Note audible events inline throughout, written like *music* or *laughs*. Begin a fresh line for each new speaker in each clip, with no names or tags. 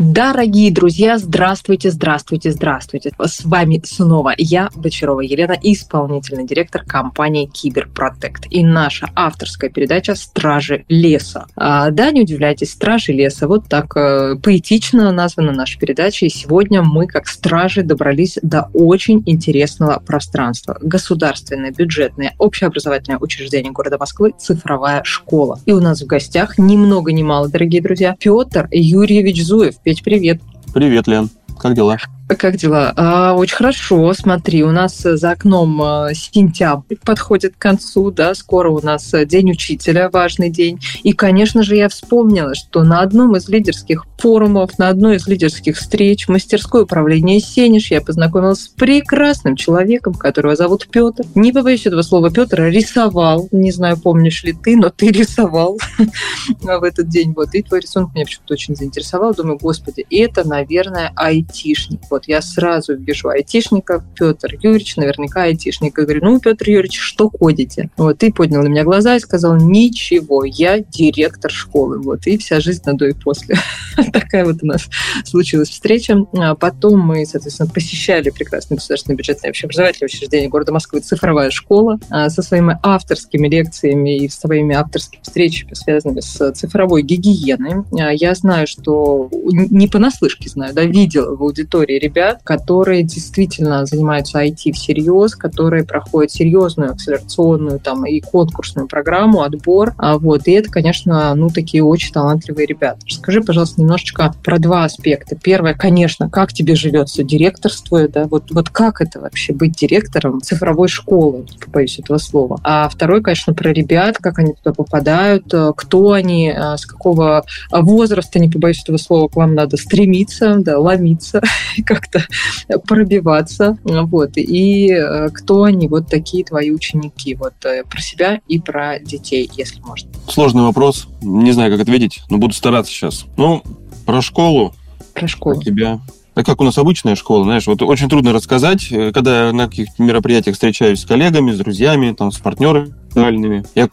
Дорогие друзья, здравствуйте, здравствуйте, здравствуйте. С вами снова я, Бочарова Елена, исполнительный директор компании Киберпротект. И наша авторская передача «Стражи леса». А, да, не удивляйтесь, «Стражи леса». Вот так э, поэтично названа наша передача. И сегодня мы, как стражи, добрались до очень интересного пространства. Государственное, бюджетное, общеобразовательное учреждение города Москвы «Цифровая школа». И у нас в гостях ни много ни мало, дорогие друзья, Петр Юрьевич Зуев. Петь, привет.
Привет, Лен. Как дела?
Как дела? А, очень хорошо. Смотри, у нас за окном а, сентябрь подходит к концу, да, скоро у нас День учителя, важный день. И, конечно же, я вспомнила, что на одном из лидерских форумов, на одной из лидерских встреч мастерское управление Сенеж я познакомилась с прекрасным человеком, которого зовут Петр. Не побоюсь этого слова, Петр рисовал. Не знаю, помнишь ли ты, но ты рисовал *laughs* в этот день. Вот, и твой рисунок меня почему-то очень заинтересовал. Думаю, господи, это, наверное, айтишник. Вот я сразу вижу айтишника, Петр Юрьевич, наверняка айтишник. Я говорю, ну, Петр Юрьевич, что кодите? Вот, ты поднял на меня глаза и сказал, ничего, я директор школы. Вот, и вся жизнь на до и после. *laughs* Такая вот у нас случилась встреча. А потом мы, соответственно, посещали прекрасное государственное бюджетное общеобразовательное учреждение города Москвы «Цифровая школа» а, со своими авторскими лекциями и своими авторскими встречами, связанными с цифровой гигиеной. А, я знаю, что не понаслышке знаю, да, видела в аудитории ребят, которые действительно занимаются IT всерьез, которые проходят серьезную акселерационную там и конкурсную программу, отбор. А вот, и это, конечно, ну, такие очень талантливые ребята. Расскажи, пожалуйста, немножечко про два аспекта. Первое, конечно, как тебе живется директорствуя, да, вот, вот как это вообще быть директором цифровой школы, побоюсь этого слова. А второй, конечно, про ребят, как они туда попадают, э, кто они, э, с какого возраста, не побоюсь этого слова, к вам надо стремиться, да, ломиться, *laughs* как-то *laughs* пробиваться. Вот. И э, кто они, вот такие твои ученики? Вот э, про себя и про детей, если можно.
Сложный вопрос. Не знаю, как ответить, но буду стараться сейчас. Ну, про школу.
Про школу.
Про тебя. Так как у нас обычная школа, знаешь, вот очень трудно рассказать, э, когда я на каких-то мероприятиях встречаюсь с коллегами, с друзьями, там, с партнерами социальными. Я,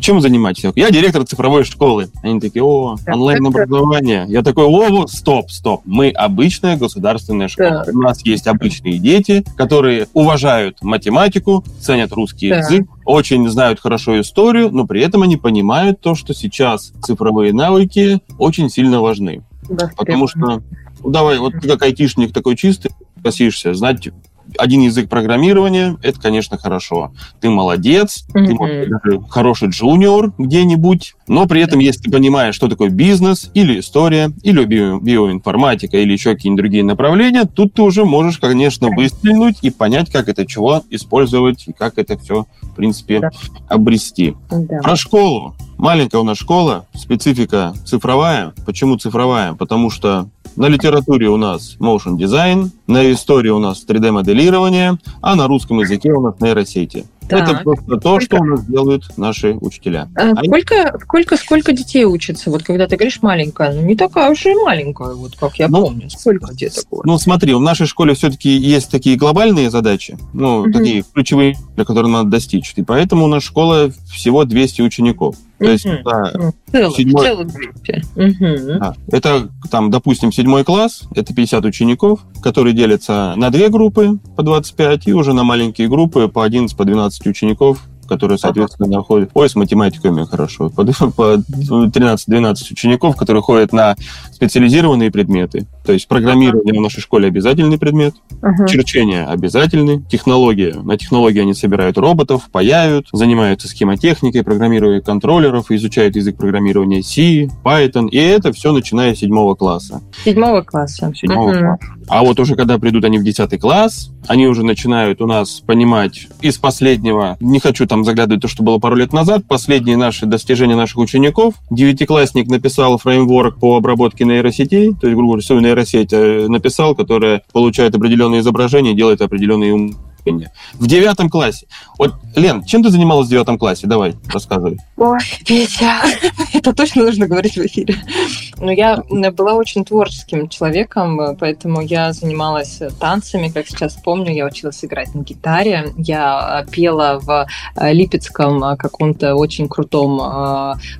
чем занимаетесь? Я директор цифровой школы. Они такие, о, онлайн-образование. Я такой, о, стоп, стоп. Мы обычная государственная школа. Да. У нас есть обычные дети, которые уважают математику, ценят русский да. язык, очень знают хорошо историю, но при этом они понимают то, что сейчас цифровые навыки очень сильно важны. Да, Потому что ну, давай, вот ты как айтишник такой чистый, согласишься, знать один язык программирования, это, конечно, хорошо. Ты молодец, mm-hmm. ты может, даже хороший джуниор где-нибудь, но при этом, если ты понимаешь, что такое бизнес, или история, или био- биоинформатика, или еще какие-нибудь другие направления, тут ты уже можешь, конечно, выстрелить и понять, как это чего использовать, и как это все, в принципе, да. обрести. Да. Про школу. Маленькая у нас школа, специфика цифровая. Почему цифровая? Потому что на литературе у нас motion design, на истории у нас 3D-моделирование, а на русском языке у нас нейросети. Так. Это просто то, что у нас делают наши учителя.
А Они... сколько, сколько, сколько детей учатся? Вот когда ты говоришь маленькая, ну не такая уж и маленькая, вот как я ну, помню. Сколько деток?
Ну смотри, в нашей школе все-таки есть такие глобальные задачи, ну угу. такие ключевые, для которых надо достичь. И поэтому у нас школа всего 200 учеников. То есть угу. да,
целом, седьмой... в целом группе. Угу.
Да. Это там, допустим, седьмой класс, это 50 учеников, которые делятся на две группы по 25 и уже на маленькие группы по 11, по 12 12 учеников, которые, соответственно, ходят... Ой, с математикой меня хорошо. По 13-12 *laughs* учеников, которые ходят на специализированные предметы. То есть программирование в нашей школе обязательный предмет, uh-huh. черчение обязательный, технология. На технологии они собирают роботов, паяют, занимаются схемотехникой, программируют контроллеров, изучают язык программирования C, Python, и это все начиная с седьмого класса.
Седьмого класса.
Седьмого uh-huh. класса. А вот уже когда придут они в десятый класс, они уже начинают у нас понимать из последнего, не хочу там заглядывать то, что было пару лет назад, последние наши достижения наших учеников. Девятиклассник написал фреймворк по обработке нейросетей, то есть, грубо говоря, всю нейросеть э, написал, которая получает определенные изображения, делает определенные в девятом классе. Вот, Лен, чем ты занималась в девятом классе? Давай, рассказывай.
Ой, Петя, *laughs* это точно нужно говорить в эфире. Но я была очень творческим человеком, поэтому я занималась танцами, как сейчас помню, я училась играть на гитаре, я пела в липецком каком-то очень крутом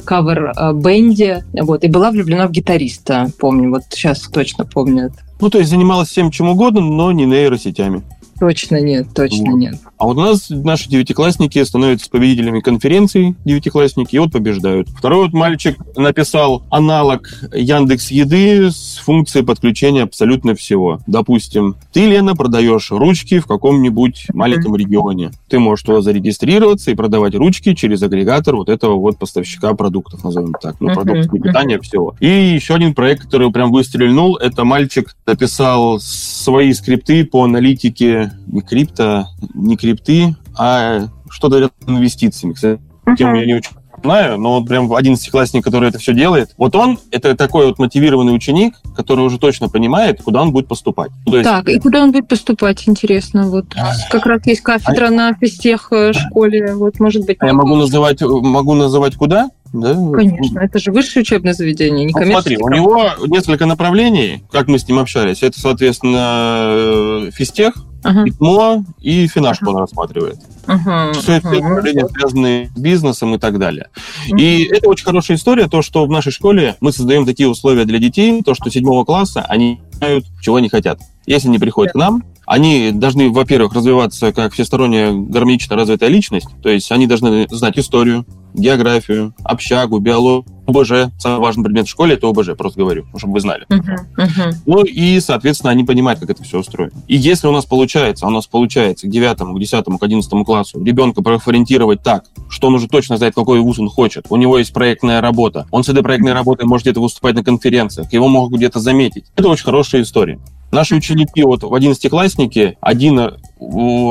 кавер-бенде, вот, и была влюблена в гитариста, помню, вот сейчас точно помню это.
Ну, то есть занималась всем чем угодно, но не нейросетями.
Точно нет, точно вот. нет.
А вот у нас наши девятиклассники становятся победителями конференций, девятиклассники, и вот побеждают. Второй вот мальчик написал аналог Яндекс Еды с функцией подключения абсолютно всего. Допустим, ты, Лена, продаешь ручки в каком-нибудь маленьком регионе. Ты можешь туда зарегистрироваться и продавать ручки через агрегатор вот этого вот поставщика продуктов, назовем так. Ну, продуктов питания, всего. И еще один проект, который прям выстрельнул, это мальчик написал свои скрипты по аналитике не крипто, не крипты, а что-то рядом с инвестициями. Кстати, тему я не очень знаю, но вот прям одиннадцатиклассник, который это все делает, вот он, это такой вот мотивированный ученик, который уже точно понимает, куда он будет поступать.
То есть... Так, и куда он будет поступать, интересно. Вот как раз есть кафедра а... на физтех школе, вот может быть.
А я могу называть, могу называть куда?
Да? Конечно, это же высшее учебное заведение, не
ну, Смотри, у него несколько направлений, как мы с ним общались. Это, соответственно, физтех, uh-huh. ИТМО и финашку uh-huh. он рассматривает. Uh-huh. Все это направления, связанные с бизнесом и так далее. Uh-huh. И это очень хорошая история, то, что в нашей школе мы создаем такие условия для детей, то, что седьмого класса они знают, чего они хотят. Если они приходят yeah. к нам, они должны, во-первых, развиваться как всесторонняя гармонично развитая личность, то есть они должны знать историю, географию, общагу, биологию, ОБЖ. Самый важный предмет в школе – это ОБЖ, просто говорю, чтобы вы знали. Uh-huh, uh-huh. Ну и, соответственно, они понимают, как это все устроено. И если у нас получается, у нас получается к 9, к 10, к 11 классу ребенка профориентировать так, что он уже точно знает, какой вуз он хочет, у него есть проектная работа, он с этой проектной работой может где-то выступать на конференциях, его могут где-то заметить. Это очень хорошая история. Наши ученики, вот в 11-класснике, один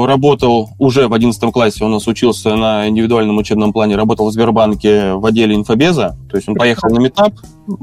работал уже в 11 классе, у нас учился на индивидуальном учебном плане, работал в Сбербанке в отделе инфобеза, то есть он поехал на метап,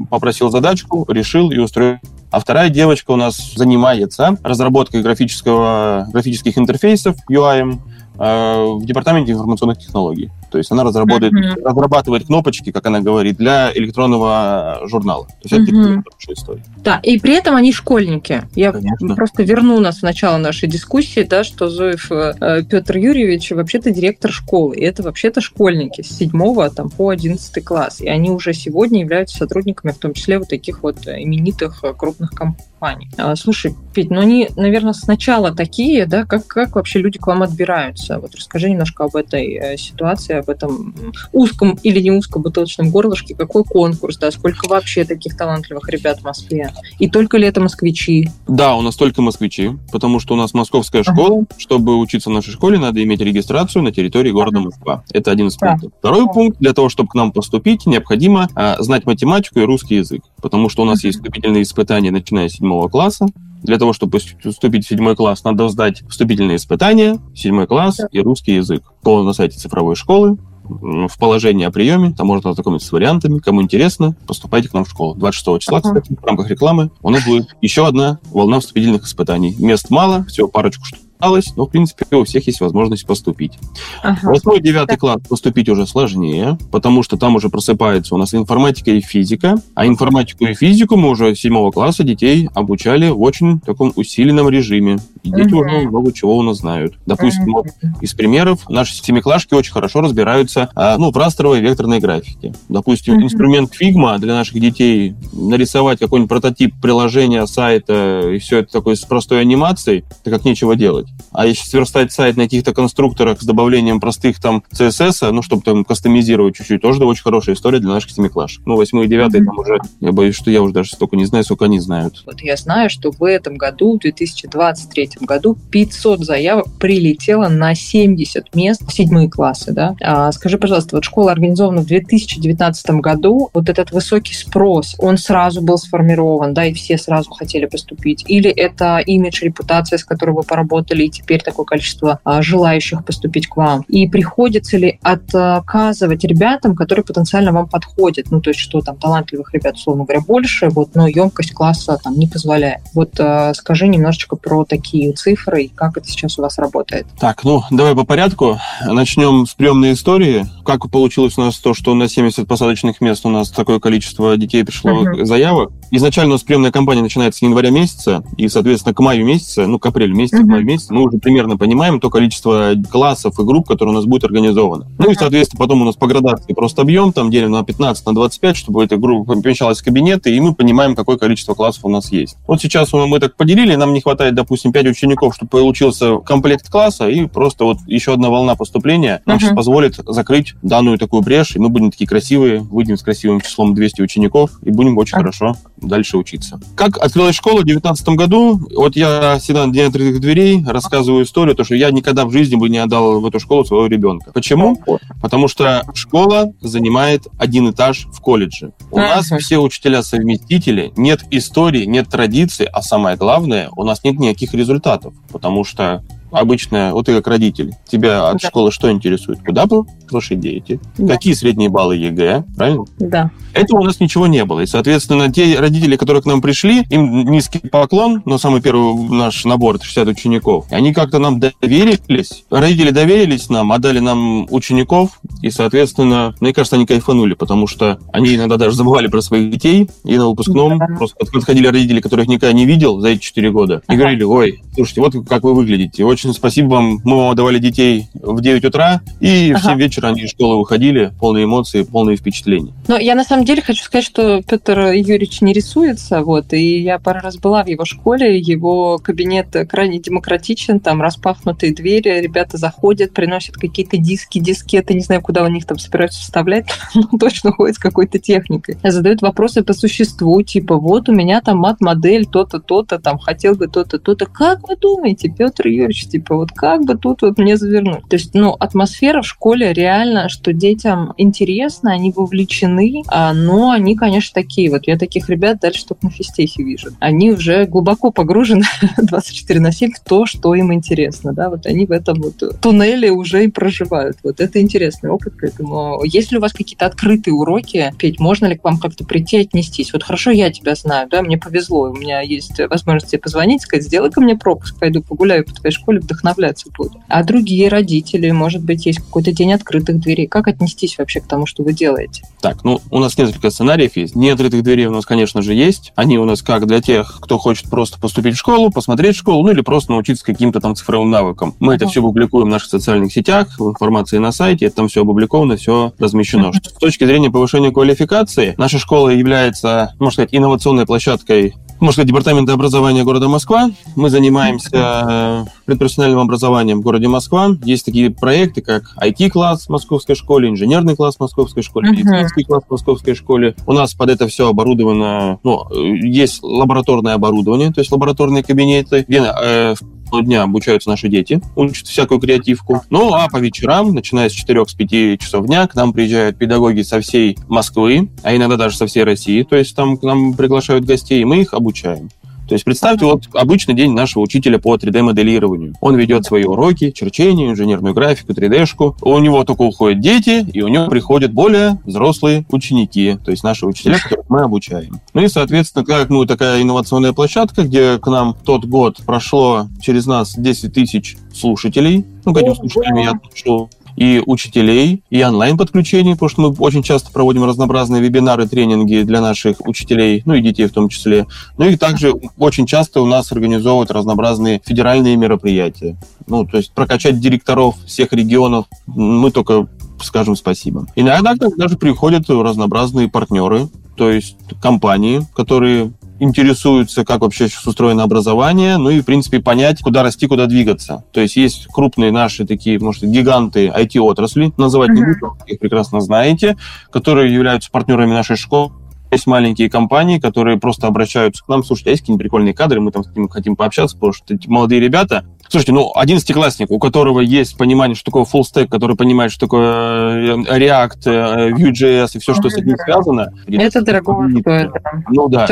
попросил задачку, решил и устроил а вторая девочка у нас занимается разработкой графического, графических интерфейсов UI, Э, в департаменте информационных технологий. То есть она разработает, mm-hmm. разрабатывает кнопочки, как она говорит, для электронного журнала. То есть это mm-hmm.
хорошая история. Да, и при этом они школьники. Я Конечно. просто верну нас в начало нашей дискуссии, да, что Зоев э, Петр Юрьевич вообще-то директор школы. И это вообще-то школьники с 7 там, по 11 класс. И они уже сегодня являются сотрудниками, в том числе вот таких вот именитых э, крупных компаний. А, слушай, Петь, ну они, наверное, сначала такие, да, как, как вообще люди к вам отбираются? Вот расскажи немножко об этой э, ситуации, об этом узком или не узком бутылочном горлышке, какой конкурс, да, сколько вообще таких талантливых ребят в Москве? И только ли это москвичи?
Да, у нас только москвичи, потому что у нас московская школа. Ага. Чтобы учиться в нашей школе, надо иметь регистрацию на территории города ага. Москва. Это один из да. пунктов. Второй ага. пункт, для того, чтобы к нам поступить, необходимо а, знать математику и русский язык, потому что у нас ага. есть вступительные испытания, начиная с седьмого класса. Для того, чтобы вступить в седьмой класс, надо сдать вступительные испытания, седьмой класс и русский язык. По на сайте цифровой школы в положении о приеме, там можно ознакомиться с вариантами. Кому интересно, поступайте к нам в школу. 26 числа, кстати, в рамках рекламы у нас будет еще одна волна вступительных испытаний. Мест мало, всего парочку штук осталось, но, в принципе, у всех есть возможность поступить. Ага. Восьмой, девятый класс поступить уже сложнее, потому что там уже просыпается у нас информатика и физика, а информатику и физику мы уже седьмого класса детей обучали в очень таком усиленном режиме. И дети угу. уже много чего у нас знают. Допустим, вот из примеров, наши семиклашки очень хорошо разбираются а, ну, в растровой векторной графике. Допустим, угу. инструмент Figma для наших детей нарисовать какой-нибудь прототип приложения, сайта и все это такое с простой анимацией, это как нечего делать. А если сверстать сайт на каких-то конструкторах с добавлением простых там CSS, ну, чтобы там кастомизировать чуть-чуть, тоже очень хорошая история для наших семиклашек. Ну, восьмой и девятый mm-hmm. там уже, я боюсь, что я уже даже столько не знаю, сколько они знают.
Вот я знаю, что в этом году, в 2023 году, 500 заявок прилетело на 70 мест в седьмые классы, да? А, скажи, пожалуйста, вот школа организована в 2019 году, вот этот высокий спрос, он сразу был сформирован, да, и все сразу хотели поступить? Или это имидж, репутация, с которой вы поработали, поступили, и теперь такое количество а, желающих поступить к вам? И приходится ли отказывать ребятам, которые потенциально вам подходят? Ну, то есть, что там талантливых ребят, условно говоря, больше, вот, но емкость класса там не позволяет. Вот а, скажи немножечко про такие цифры и как это сейчас у вас работает.
Так, ну, давай по порядку. Начнем с приемной истории. Как получилось у нас то, что на 70 посадочных мест у нас такое количество детей пришло uh-huh. заявок? Изначально у нас приемная кампания начинается с января месяца, и, соответственно, к маю месяца, ну, к апрелю месяца, uh-huh. к маю месяца, мы уже примерно понимаем то количество классов и групп, которые у нас будет организовано. Uh-huh. Ну и, соответственно, потом у нас по градации просто объем, там делим на 15, на 25, чтобы эта группа помещалась в кабинеты, и мы понимаем, какое количество классов у нас есть. Вот сейчас мы так поделили, нам не хватает, допустим, 5 учеников, чтобы получился комплект класса, и просто вот еще одна волна поступления нам uh-huh. сейчас позволит закрыть данную такую брешь, и мы будем такие красивые, выйдем с красивым числом 200 учеников, и будем очень uh-huh. хорошо дальше учиться. Как открылась школа в 2019 году, вот я всегда на День открытых дверей рассказываю историю, то, что я никогда в жизни бы не отдал в эту школу своего ребенка. Почему? Потому что школа занимает один этаж в колледже. У нас все учителя-совместители, нет истории, нет традиции, а самое главное, у нас нет никаких результатов, потому что обычно, вот ты как родитель, тебя от да. школы что интересует? Куда ваши дети? Да. Какие средние баллы ЕГЭ? Правильно?
Да.
Этого у нас ничего не было. И, соответственно, те родители, которые к нам пришли, им низкий поклон, но самый первый наш набор, это 60 учеников, они как-то нам доверились, родители доверились нам, отдали нам учеников, и, соответственно, мне кажется, они кайфанули, потому что они иногда даже забывали про своих детей, и на выпускном да. просто подходили родители, которых никогда не видел за эти 4 года, и ага. говорили, ой, слушайте, вот как вы выглядите, очень очень спасибо вам. Мы вам отдавали детей в 9 утра, и ага. в 7 вечера они из школы выходили, полные эмоции, полные впечатления.
Но я на самом деле хочу сказать, что Петр Юрьевич не рисуется, вот, и я пару раз была в его школе, его кабинет крайне демократичен, там распахнутые двери, ребята заходят, приносят какие-то диски, дискеты, не знаю, куда у них там собираются вставлять, *laughs* но точно ходят с какой-то техникой. Задают вопросы по существу, типа, вот у меня там мат-модель, то-то, то-то, там, хотел бы то-то, то-то. Как вы думаете, Петр Юрьевич, типа, вот как бы тут вот мне завернуть? То есть, ну, атмосфера в школе реально, что детям интересно, они вовлечены, а, но они, конечно, такие. Вот я таких ребят дальше только на физтехе вижу. Они уже глубоко погружены *laughs* 24 на 7 в то, что им интересно, да, вот они в этом вот туннеле уже и проживают. Вот это интересный опыт, поэтому если у вас какие-то открытые уроки, Петь, можно ли к вам как-то прийти отнестись? Вот хорошо, я тебя знаю, да, мне повезло, у меня есть возможность тебе позвонить, сказать, сделай ко мне пропуск, пойду погуляю по твоей школе, вдохновляться буду. А другие родители, может быть, есть какой-то день открытых дверей. Как отнестись вообще к тому, что вы делаете?
Так, ну, у нас несколько сценариев есть. Дни открытых дверей у нас, конечно же, есть. Они у нас как для тех, кто хочет просто поступить в школу, посмотреть школу, ну или просто научиться каким-то там цифровым навыкам. Мы это все публикуем в наших социальных сетях, в информации на сайте, это там все опубликовано, все размещено. С точки зрения повышения квалификации, наша школа является, можно сказать, инновационной площадкой можно сказать, Департамента образования города Москва. Мы занимаемся э, предпрофессиональным образованием в городе Москва. Есть такие проекты, как IT-класс в Московской школе, инженерный класс в Московской школе, uh-huh. медицинский класс в Московской школе. У нас под это все оборудовано, ну, есть лабораторное оборудование, то есть лабораторные кабинеты, где э, дня обучаются наши дети, учат всякую креативку. Ну, а по вечерам, начиная с 4-5 часов дня, к нам приезжают педагоги со всей Москвы, а иногда даже со всей России. То есть там к нам приглашают гостей, и мы их обучаем. То есть представьте вот обычный день нашего учителя по 3D-моделированию. Он ведет свои уроки, черчение, инженерную графику, 3D-шку. У него только уходят дети, и у него приходят более взрослые ученики, то есть наши учителя, которых мы обучаем. Ну и, соответственно, как мы такая инновационная площадка, где к нам тот год прошло через нас 10 тысяч слушателей. Ну, к этим слушателям я отношу и учителей, и онлайн-подключений, потому что мы очень часто проводим разнообразные вебинары, тренинги для наших учителей, ну и детей в том числе. Ну и также очень часто у нас организовывают разнообразные федеральные мероприятия. Ну, то есть прокачать директоров всех регионов мы только скажем спасибо. Иногда даже приходят разнообразные партнеры, то есть компании, которые интересуются, как вообще сейчас устроено образование, ну и, в принципе, понять, куда расти, куда двигаться. То есть есть крупные наши такие, может, гиганты IT-отрасли, называть uh-huh. не буду, их прекрасно знаете, которые являются партнерами нашей школы, есть маленькие компании, которые просто обращаются к нам, слушайте, а есть какие-нибудь прикольные кадры, мы там с ними хотим пообщаться, потому что эти молодые ребята, Слушайте, ну, одиннадцатиклассник, у которого есть понимание, что такое full stack, который понимает, что такое э, React, э, Vue.js и все, что с этим связано.
Это дорого стоит.
Ну да.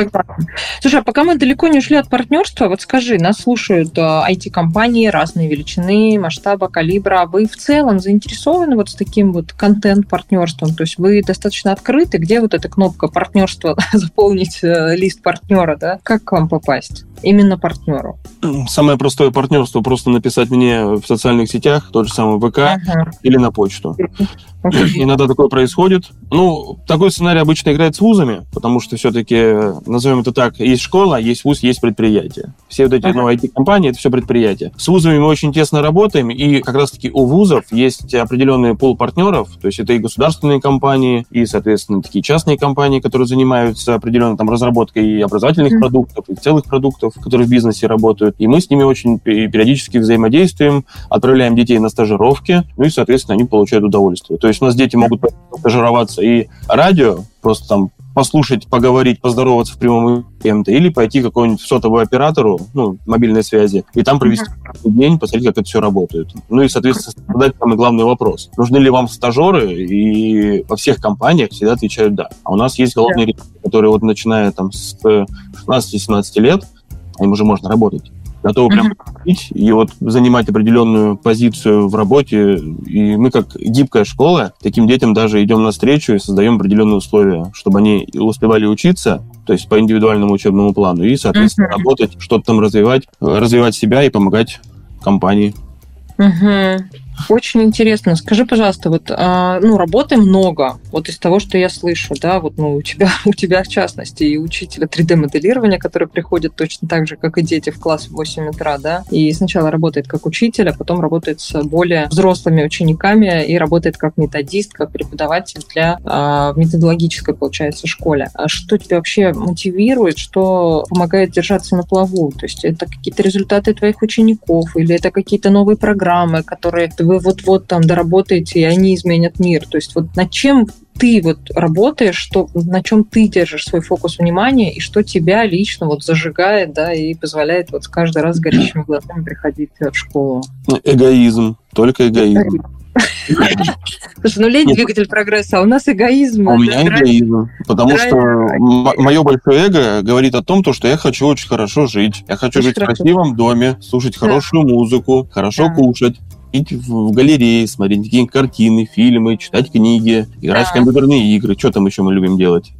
Слушай, а пока мы далеко не ушли от партнерства, вот скажи, нас слушают IT-компании разные величины, масштаба, калибра. Вы в целом заинтересованы вот с таким вот контент-партнерством? То есть вы достаточно открыты? Где вот эта кнопка партнерства *laughs* заполнить э, лист партнера, да? Как к вам попасть? Именно партнеру?
Самое простое партнерство просто написать мне в социальных сетях, тот же самый ВК ага. или на почту. Иногда такое происходит. Ну, такой сценарий обычно играет с вузами, потому что все-таки, назовем это так, есть школа, есть вуз, есть предприятие. Все вот эти ага. ну, IT-компании, это все предприятия. С вузами мы очень тесно работаем, и как раз-таки у вузов есть определенный пул партнеров, то есть это и государственные компании, и, соответственно, такие частные компании, которые занимаются определенной там разработкой и образовательных mm продуктов, и целых продуктов, которые в бизнесе работают. И мы с ними очень периодически взаимодействуем, отправляем детей на стажировки, ну и, соответственно, они получают удовольствие. То есть у нас дети могут стажироваться и радио, просто там послушать, поговорить, поздороваться в прямом кем-то, или пойти к какому-нибудь сотовому оператору, ну, мобильной связи, и там провести uh-huh. день, посмотреть, как это все работает. Ну и, соответственно, задать самый главный вопрос. Нужны ли вам стажеры? И во всех компаниях всегда отвечают «да». А у нас есть голодные yeah. ребята, которые вот начиная там с 16-17 лет, им уже можно работать готовы прям uh-huh. и вот занимать определенную позицию в работе. И мы, как гибкая школа, таким детям даже идем навстречу и создаем определенные условия, чтобы они успевали учиться, то есть по индивидуальному учебному плану, и, соответственно, работать, что-то там развивать, развивать себя и помогать компании.
Угу. Очень интересно. Скажи, пожалуйста, вот, а, ну, работы много. Вот из того, что я слышу, да, вот, ну, у тебя, *laughs* у тебя в частности и учителя 3D-моделирования, который приходит точно так же, как и дети в класс в 8 утра, да, и сначала работает как учитель, а потом работает с более взрослыми учениками и работает как методист, как преподаватель для а, методологической, получается, школе. А что тебя вообще мотивирует, что помогает держаться на плаву? То есть это какие-то результаты твоих учеников или это какие-то новые программы, которые ты вы вот-вот там доработаете, и они изменят мир. То есть вот над чем ты вот работаешь, что, на чем ты держишь свой фокус внимания, и что тебя лично вот зажигает, да, и позволяет вот каждый раз с горящими глазами приходить в школу?
Эгоизм, только эгоизм.
Слушай, ну лень двигатель прогресса, а у нас эгоизм.
У меня эгоизм, потому что мое большое эго говорит о том, что я хочу очень хорошо жить. Я хочу жить в красивом доме, слушать хорошую музыку, хорошо кушать, ходить в галереи, смотреть какие картины, фильмы, читать книги, играть да. в компьютерные игры. Что там еще мы любим делать?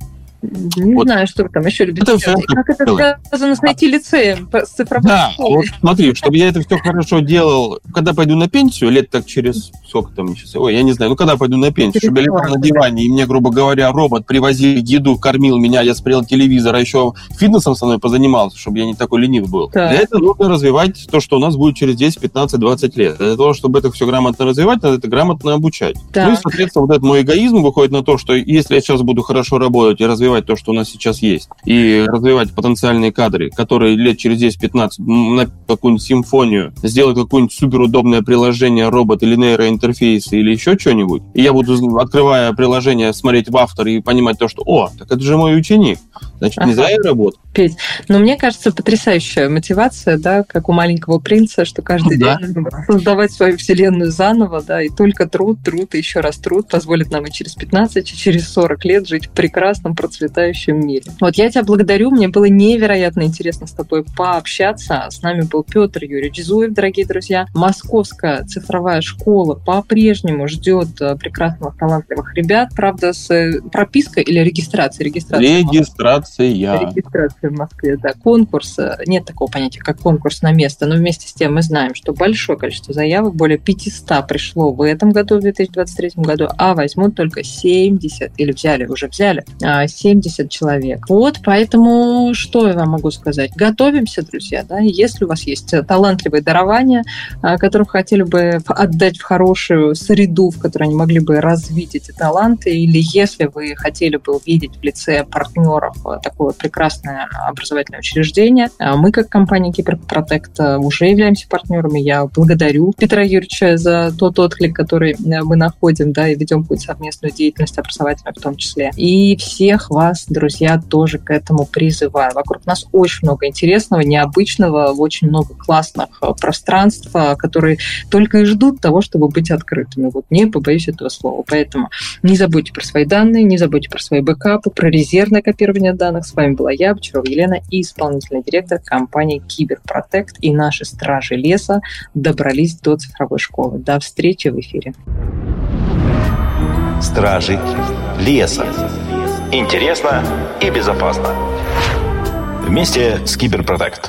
Не вот. знаю, что там еще любите это делать. Все как это связано с найти лицеем с цифровой
Да, вот смотри, чтобы я это все хорошо делал, когда пойду на пенсию, лет так через сколько там сейчас, ой, я не знаю, ну когда пойду на пенсию, чтобы я лежал на диване, и мне, грубо говоря, робот привозил еду, кормил меня, я смотрел телевизор, а еще фитнесом со мной позанимался, чтобы я не такой ленив был. Так. Для этого нужно развивать то, что у нас будет через 10, 15, 20 лет. Для того, чтобы это все грамотно развивать, надо это грамотно обучать. Так. Ну и, соответственно, вот этот мой эгоизм выходит на то, что если я сейчас буду хорошо работать и развивать то, что у нас сейчас есть, и развивать потенциальные кадры, которые лет через 10-15 на какую-нибудь симфонию, сделают какое-нибудь суперудобное приложение, робот или нейроинтерфейс, или еще что-нибудь, и я буду, открывая приложение, смотреть в автор и понимать то, что, о, так это же мой ученик, значит, не ага. зря я работаю.
Петь, но мне кажется, потрясающая мотивация, да, как у маленького принца, что каждый да. день создавать свою вселенную заново, да, и только труд, труд и еще раз труд позволит нам и через 15, и через 40 лет жить в прекрасном, процветающем мире. Вот я тебя благодарю, мне было невероятно интересно с тобой пообщаться. С нами был Петр Юрьевич Зуев, дорогие друзья. Московская цифровая школа по-прежнему ждет э, прекрасных, талантливых ребят, правда, с э, пропиской или регистрацией?
Регистрация. Регистрация.
Регистрация в Москве, да. Конкурс, нет такого понятия, как конкурс на место, но вместе с тем мы знаем, что большое количество заявок, более 500 пришло в этом году, в 2023 году, а возьмут только 70, или взяли, уже взяли, 70 а, человек. Вот, поэтому что я вам могу сказать? Готовимся, друзья, да, если у вас есть талантливые дарования, а, которых хотели бы отдать в хорошую среду, в которой они могли бы развить эти таланты, или если вы хотели бы увидеть в лице партнеров такое прекрасное образовательное учреждение. А мы, как компания Киберпротект, уже являемся партнерами. Я благодарю Петра Юрьевича за тот отклик, который мы находим, да, и ведем какую-то совместную деятельность образовательную в том числе. И всех вас друзья, тоже к этому призываю. Вокруг нас очень много интересного, необычного, очень много классных э, пространств, э, которые только и ждут того, чтобы быть открытыми. Вот не побоюсь этого слова. Поэтому не забудьте про свои данные, не забудьте про свои бэкапы, про резервное копирование данных. С вами была я, Бочарова Елена, и исполнительный директор компании Киберпротект и наши стражи леса добрались до цифровой школы. До встречи в эфире.
Стражи леса. Интересно и безопасно. Вместе с Киберпротект.